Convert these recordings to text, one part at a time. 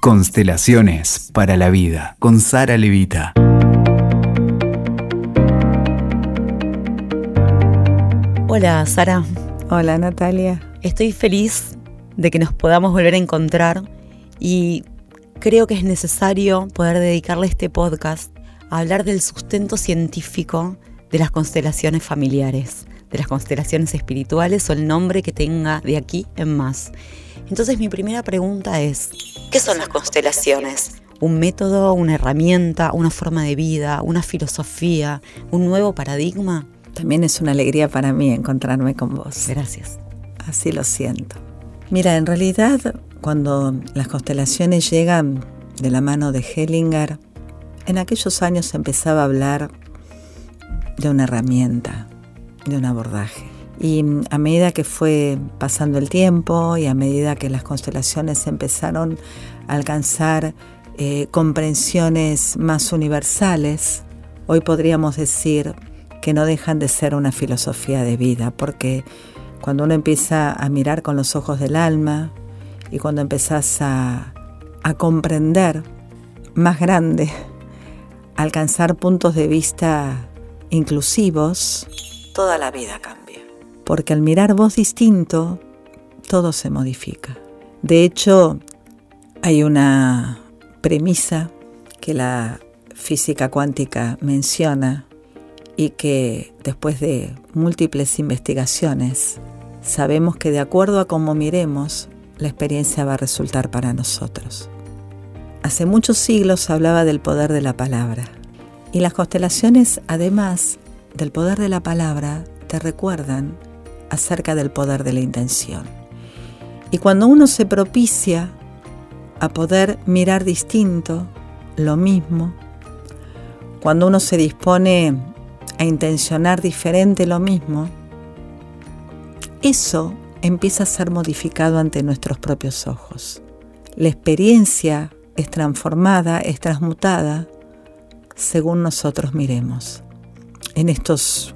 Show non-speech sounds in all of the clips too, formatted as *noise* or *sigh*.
Constelaciones para la vida con Sara Levita. Hola Sara. Hola Natalia. Estoy feliz de que nos podamos volver a encontrar y creo que es necesario poder dedicarle este podcast a hablar del sustento científico de las constelaciones familiares, de las constelaciones espirituales o el nombre que tenga de aquí en más. Entonces mi primera pregunta es, ¿qué son las constelaciones? ¿Un método, una herramienta, una forma de vida, una filosofía, un nuevo paradigma? También es una alegría para mí encontrarme con vos. Gracias. Así lo siento. Mira, en realidad cuando las constelaciones llegan de la mano de Hellinger, en aquellos años se empezaba a hablar de una herramienta, de un abordaje. Y a medida que fue pasando el tiempo y a medida que las constelaciones empezaron a alcanzar eh, comprensiones más universales, hoy podríamos decir que no dejan de ser una filosofía de vida, porque cuando uno empieza a mirar con los ojos del alma y cuando empezás a, a comprender más grande, alcanzar puntos de vista inclusivos, toda la vida cambia porque al mirar vos distinto, todo se modifica. De hecho, hay una premisa que la física cuántica menciona y que después de múltiples investigaciones sabemos que de acuerdo a cómo miremos, la experiencia va a resultar para nosotros. Hace muchos siglos hablaba del poder de la palabra y las constelaciones, además del poder de la palabra, te recuerdan acerca del poder de la intención. Y cuando uno se propicia a poder mirar distinto, lo mismo, cuando uno se dispone a intencionar diferente lo mismo, eso empieza a ser modificado ante nuestros propios ojos. La experiencia es transformada, es transmutada según nosotros miremos. En, estos,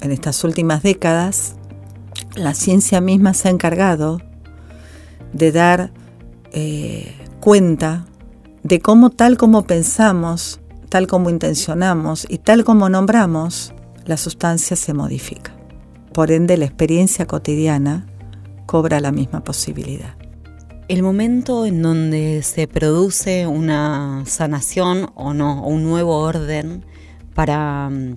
en estas últimas décadas, la ciencia misma se ha encargado de dar eh, cuenta de cómo tal como pensamos, tal como intencionamos y tal como nombramos, la sustancia se modifica. Por ende, la experiencia cotidiana cobra la misma posibilidad. El momento en donde se produce una sanación o no, o un nuevo orden para mm,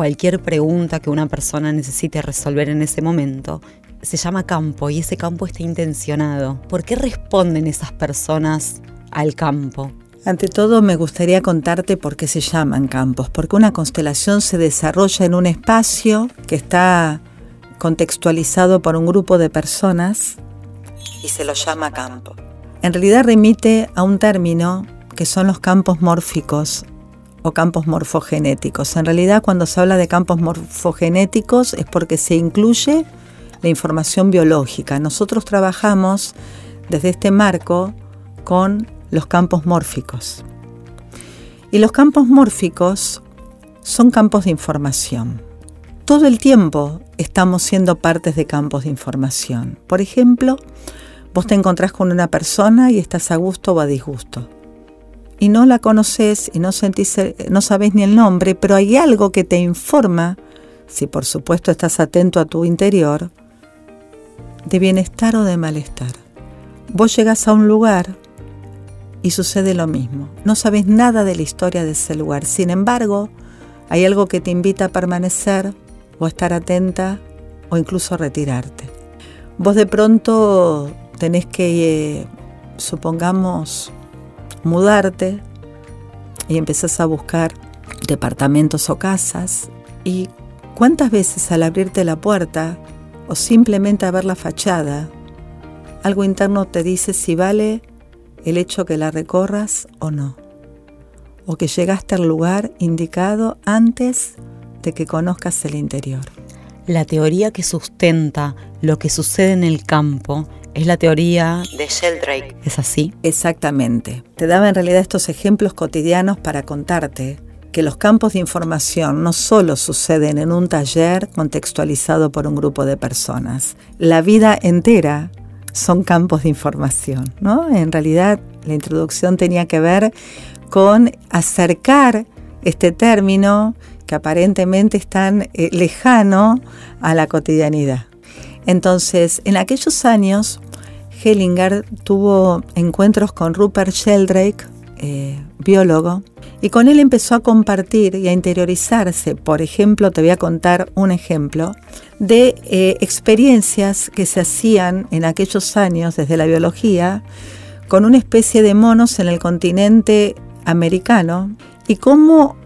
cualquier pregunta que una persona necesite resolver en ese momento, se llama campo y ese campo está intencionado. ¿Por qué responden esas personas al campo? Ante todo me gustaría contarte por qué se llaman campos, porque una constelación se desarrolla en un espacio que está contextualizado por un grupo de personas y se lo llama campo. En realidad remite a un término que son los campos mórficos o campos morfogenéticos. En realidad cuando se habla de campos morfogenéticos es porque se incluye la información biológica. Nosotros trabajamos desde este marco con los campos mórficos. Y los campos mórficos son campos de información. Todo el tiempo estamos siendo partes de campos de información. Por ejemplo, vos te encontrás con una persona y estás a gusto o a disgusto y no la conoces y no, sentís, no sabes ni el nombre, pero hay algo que te informa, si por supuesto estás atento a tu interior, de bienestar o de malestar. Vos llegas a un lugar y sucede lo mismo. No sabes nada de la historia de ese lugar. Sin embargo, hay algo que te invita a permanecer o a estar atenta o incluso a retirarte. Vos de pronto tenés que, eh, supongamos, mudarte y empezás a buscar departamentos o casas y cuántas veces al abrirte la puerta o simplemente a ver la fachada, algo interno te dice si vale el hecho que la recorras o no, o que llegaste al lugar indicado antes de que conozcas el interior. La teoría que sustenta lo que sucede en el campo es la teoría de Sheldrake. ¿Es así? Exactamente. Te daba en realidad estos ejemplos cotidianos para contarte que los campos de información no solo suceden en un taller contextualizado por un grupo de personas. La vida entera son campos de información, ¿no? En realidad la introducción tenía que ver con acercar este término que aparentemente es tan eh, lejano a la cotidianidad. Entonces, en aquellos años, Hellinger tuvo encuentros con Rupert Sheldrake, eh, biólogo, y con él empezó a compartir y a interiorizarse. Por ejemplo, te voy a contar un ejemplo de eh, experiencias que se hacían en aquellos años desde la biología con una especie de monos en el continente americano y cómo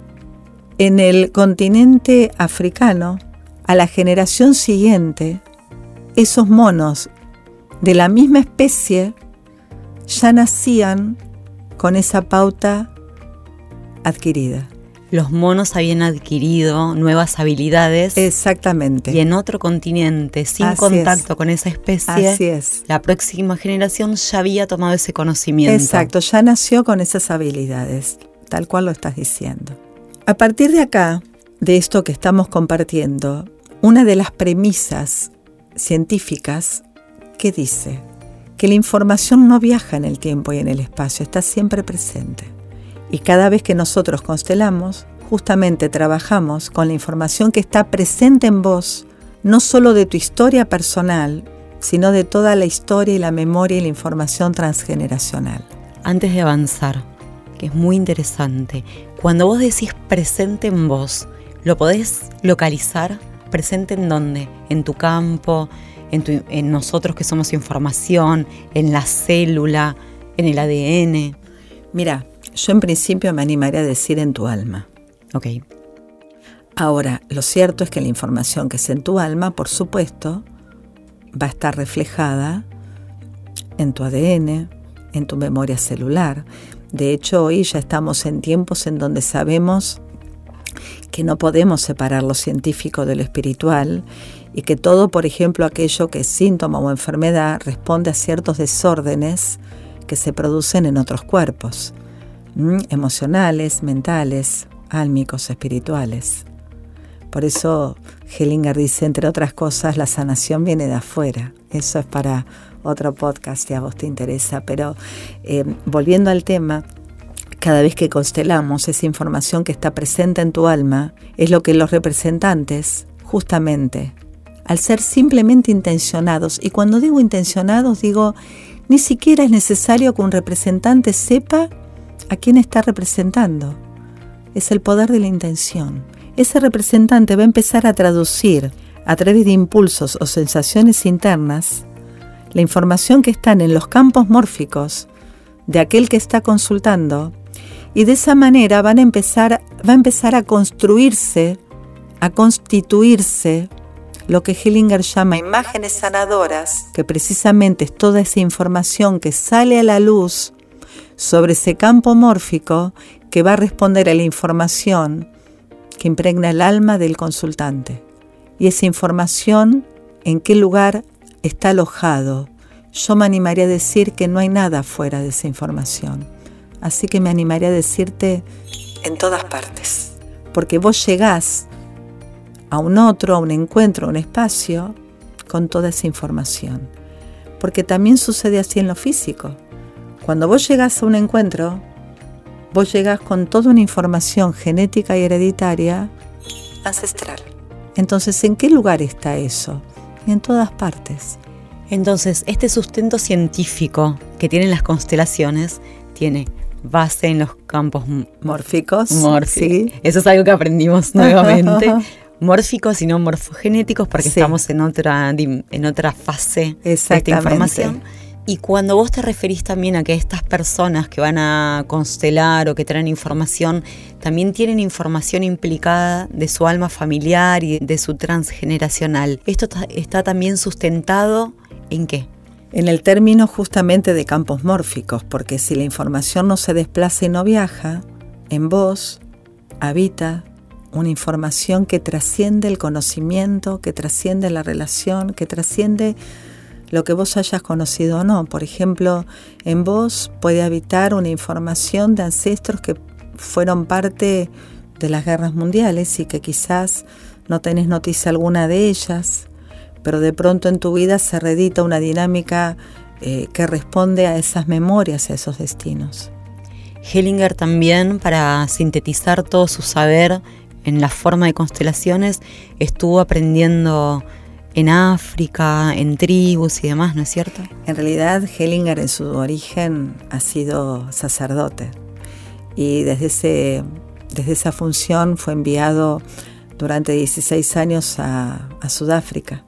en el continente africano, a la generación siguiente, esos monos de la misma especie ya nacían con esa pauta adquirida. Los monos habían adquirido nuevas habilidades. Exactamente. Y en otro continente, sin contacto con esa especie, Así es. la próxima generación ya había tomado ese conocimiento. Exacto, ya nació con esas habilidades, tal cual lo estás diciendo. A partir de acá, de esto que estamos compartiendo, una de las premisas científicas que dice que la información no viaja en el tiempo y en el espacio, está siempre presente. Y cada vez que nosotros constelamos, justamente trabajamos con la información que está presente en vos, no solo de tu historia personal, sino de toda la historia y la memoria y la información transgeneracional. Antes de avanzar, que es muy interesante, cuando vos decís presente en vos, ¿lo podés localizar? ¿Presente en dónde? ¿En tu campo? ¿En, en nosotros que somos información? ¿En la célula? ¿En el ADN? Mira, yo en principio me animaría a decir en tu alma. Ok. Ahora, lo cierto es que la información que es en tu alma, por supuesto, va a estar reflejada en tu ADN, en tu memoria celular. De hecho, hoy ya estamos en tiempos en donde sabemos que no podemos separar lo científico de lo espiritual y que todo, por ejemplo, aquello que es síntoma o enfermedad responde a ciertos desórdenes que se producen en otros cuerpos emocionales, mentales, álmicos, espirituales. Por eso Hellinger dice, entre otras cosas, la sanación viene de afuera. Eso es para otro podcast si a vos te interesa. Pero eh, volviendo al tema, cada vez que constelamos esa información que está presente en tu alma, es lo que los representantes, justamente, al ser simplemente intencionados, y cuando digo intencionados digo, ni siquiera es necesario que un representante sepa a quién está representando. Es el poder de la intención. Ese representante va a empezar a traducir a través de impulsos o sensaciones internas la información que están en los campos mórficos de aquel que está consultando y de esa manera van a empezar, va a empezar a construirse, a constituirse lo que Hillinger llama imágenes sanadoras, que precisamente es toda esa información que sale a la luz sobre ese campo mórfico que va a responder a la información que impregna el alma del consultante. Y esa información, en qué lugar está alojado. Yo me animaría a decir que no hay nada fuera de esa información. Así que me animaría a decirte en todas partes. Porque vos llegás a un otro, a un encuentro, a un espacio con toda esa información. Porque también sucede así en lo físico. Cuando vos llegas a un encuentro, vos llegas con toda una información genética y hereditaria ancestral. Entonces, ¿en qué lugar está eso? En todas partes. Entonces, este sustento científico que tienen las constelaciones tiene base en los campos mórficos. Sí. Eso es algo que aprendimos *laughs* nuevamente. mórficos y no morfogenéticos porque estamos en otra, en otra fase de esta información. Y cuando vos te referís también a que estas personas que van a constelar o que traen información, también tienen información implicada de su alma familiar y de su transgeneracional. ¿Esto está también sustentado en qué? En el término justamente de campos mórficos, porque si la información no se desplaza y no viaja, en vos habita una información que trasciende el conocimiento, que trasciende la relación, que trasciende lo que vos hayas conocido o no. Por ejemplo, en vos puede habitar una información de ancestros que fueron parte de las guerras mundiales y que quizás no tenés noticia alguna de ellas, pero de pronto en tu vida se redita una dinámica eh, que responde a esas memorias, a esos destinos. Hellinger también, para sintetizar todo su saber en la forma de constelaciones, estuvo aprendiendo en África, en tribus y demás, ¿no es cierto? En realidad, Hellinger en su origen ha sido sacerdote y desde, ese, desde esa función fue enviado durante 16 años a, a Sudáfrica.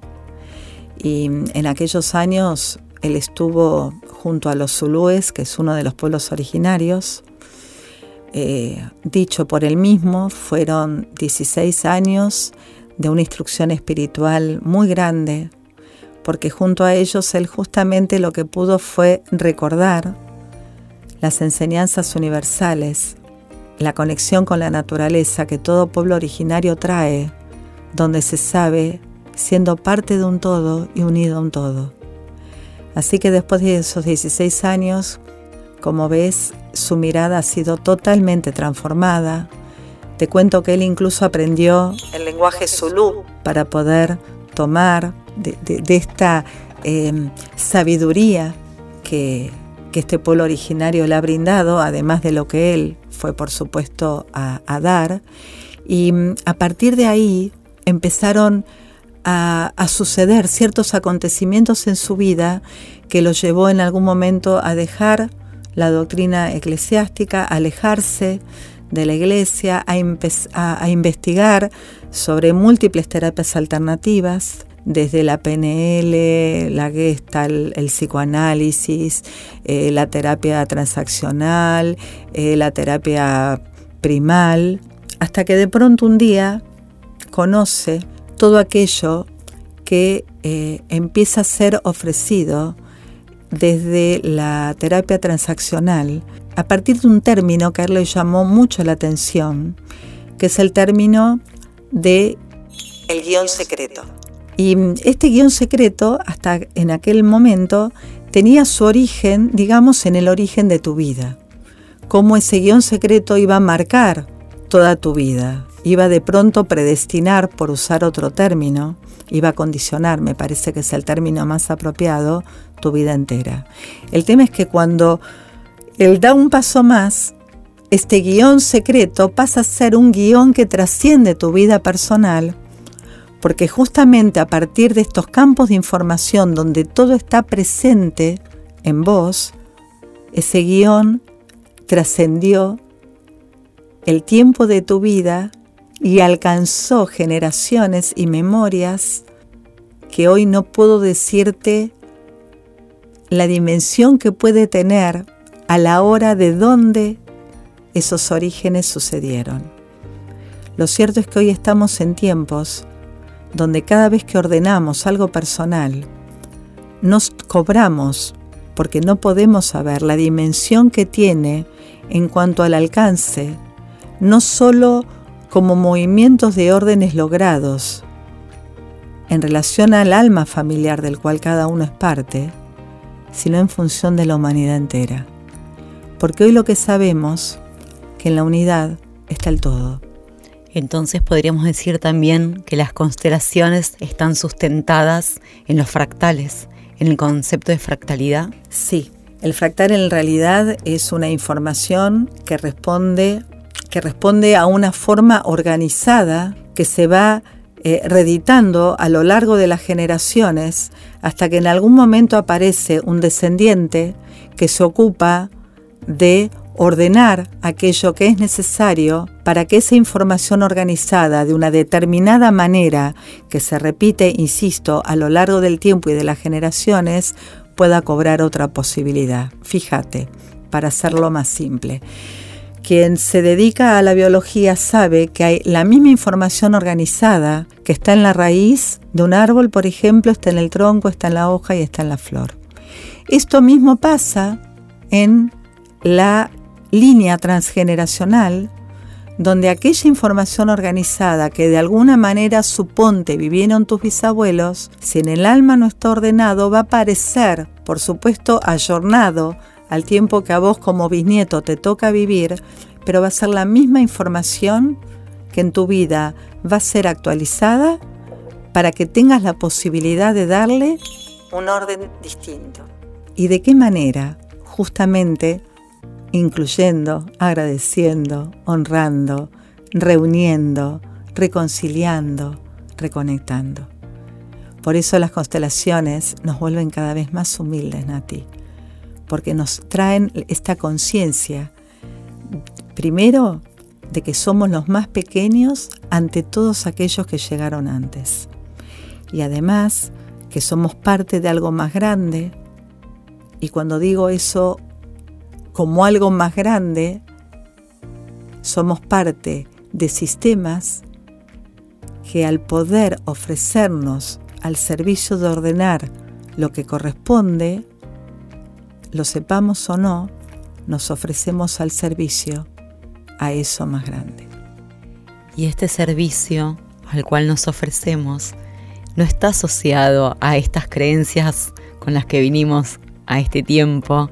Y en aquellos años él estuvo junto a los Zulúes, que es uno de los pueblos originarios. Eh, dicho por él mismo, fueron 16 años de una instrucción espiritual muy grande, porque junto a ellos él justamente lo que pudo fue recordar las enseñanzas universales, la conexión con la naturaleza que todo pueblo originario trae, donde se sabe siendo parte de un todo y unido a un todo. Así que después de esos 16 años, como ves, su mirada ha sido totalmente transformada. Te cuento que él incluso aprendió el lenguaje zulú para poder tomar de, esta em, sabiduría que, este pueblo originario le ha brindado, además de lo que él fue, por supuesto, a, a dar. Y mm, a partir de ahí empezaron a, suceder ciertos acontecimientos en su vida que lo llevó en algún momento a dejar la doctrina eclesiástica, a alejarse de la iglesia, a, investigar sobre múltiples terapias alternativas, desde la PNL, la Gestalt, el psicoanálisis, eh, la terapia transaccional, eh, la terapia primal, hasta que de pronto un día conoce todo aquello que eh, empieza a ser ofrecido desde la terapia transaccional a partir de un término que a él le llamó mucho la atención, que es el término de el guion secreto. Y este guion secreto, hasta en aquel momento, tenía su origen, digamos, en el origen de tu vida. Cómo ese guion secreto iba a marcar toda tu vida iba de pronto predestinar, por usar otro término, iba a condicionar, me parece que es el término más apropiado, tu vida entera. El tema es que cuando él da un paso más, este guion secreto pasa a ser un guion que trasciende tu vida personal, porque justamente a partir de estos campos de información donde todo está presente en vos, ese guion trascendió el tiempo de tu vida y alcanzó generaciones y memorias que hoy no puedo decirte la dimensión que puede tener a la hora de dónde esos orígenes sucedieron. Lo cierto es que hoy estamos en tiempos donde cada vez que ordenamos algo personal, nos cobramos porque no podemos saber la dimensión que tiene en cuanto al alcance, no solo como movimientos de órdenes logrados en relación al alma familiar del cual cada uno es parte, sino en función de la humanidad entera. Porque hoy lo que sabemos, que en la unidad está el todo. Entonces podríamos decir también que las constelaciones están sustentadas en los fractales, en el concepto de fractalidad. Sí, el fractal en realidad es una información que responde que responde a una forma organizada que se va eh, reeditando a lo largo de las generaciones hasta que en algún momento aparece un descendiente que se ocupa de ordenar aquello que es necesario para que esa información organizada de una determinada manera que se repite, insisto, a lo largo del tiempo y de las generaciones pueda cobrar otra posibilidad. Fíjate, para hacerlo más simple. Quien se dedica a la biología sabe que hay la misma información organizada que está en la raíz de un árbol, por ejemplo, está en el tronco, está en la hoja y está en la flor. Esto mismo pasa en la línea transgeneracional, donde aquella información organizada que de alguna manera suponte vivieron tus bisabuelos, si en el alma no está ordenado, va a parecer, por supuesto, ayornado al tiempo que a vos como bisnieto te toca vivir, pero va a ser la misma información que en tu vida va a ser actualizada, para que tengas la posibilidad de darle un orden distinto. ¿Y de qué manera? Justamente incluyendo, agradeciendo, honrando, reuniendo, reconciliando, reconectando. Por eso las constelaciones nos vuelven cada vez más humildes, Nati, porque nos traen esta conciencia, primero, de que somos los más pequeños ante todos aquellos que llegaron antes. Y además, que somos parte de algo más grande. Y cuando digo eso como algo más grande, somos parte de sistemas que al poder ofrecernos al servicio de ordenar lo que corresponde, lo sepamos o no, nos ofrecemos al servicio a eso más grande. Y este servicio al cual nos ofrecemos no está asociado a estas creencias con las que vinimos a este tiempo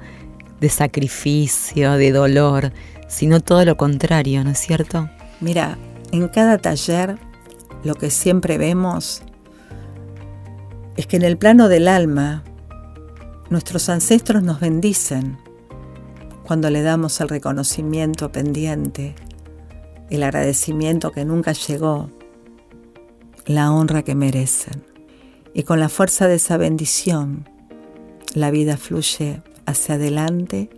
de sacrificio, de dolor, sino todo lo contrario, ¿no es cierto? Mira, en cada taller lo que siempre vemos es que en el plano del alma nuestros ancestros nos bendicen cuando le damos el reconocimiento pendiente, el agradecimiento que nunca llegó, la honra que merecen. Y con la fuerza de esa bendición, la vida fluye hacia adelante,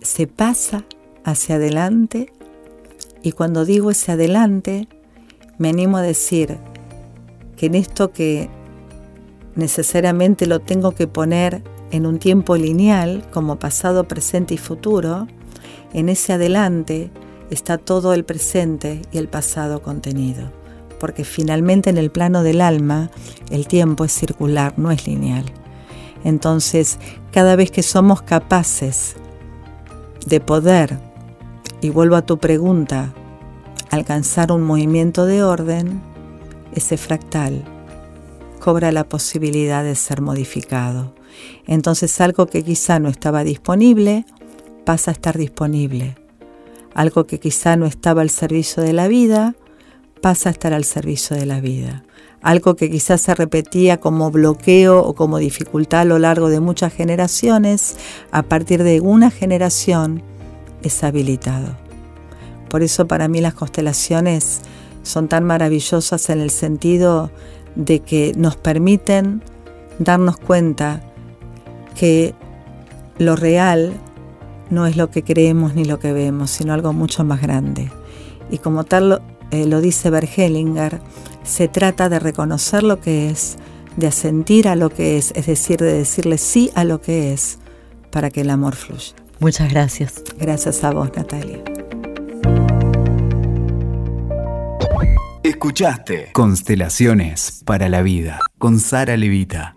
se pasa hacia adelante y cuando digo ese adelante, me animo a decir que en esto que necesariamente lo tengo que poner en un tiempo lineal, como pasado, presente y futuro, en ese adelante está todo el presente y el pasado contenido. Porque finalmente en el plano del alma el tiempo es circular, no es lineal. Entonces, cada vez que somos capaces de poder y vuelvo a tu pregunta, alcanzar un movimiento de orden, ese fractal cobra la posibilidad de ser modificado. Entonces algo que quizá no estaba disponible pasa a estar disponible. Algo que quizá no estaba al servicio de la vida pasa a estar al servicio de la vida. Algo que quizás se repetía como bloqueo o como dificultad a lo largo de muchas generaciones, a partir de una generación es habilitado. Por eso para mí las constelaciones son tan maravillosas en el sentido de que nos permiten darnos cuenta que lo real no es lo que creemos ni lo que vemos, sino algo mucho más grande. Y como tal lo, eh, lo dice Bergelinger, se trata de reconocer lo que es, de asentir a lo que es, es decir, de decirle sí a lo que es, para que el amor fluya. Muchas gracias. Gracias a vos, Natalia. Escuchaste Constelaciones para la Vida con Sara Levita.